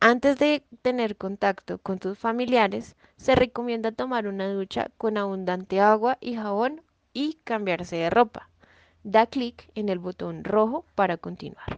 Antes de tener contacto con tus familiares, se recomienda tomar una ducha con abundante agua y jabón y cambiarse de ropa. Da clic en el botón rojo para continuar.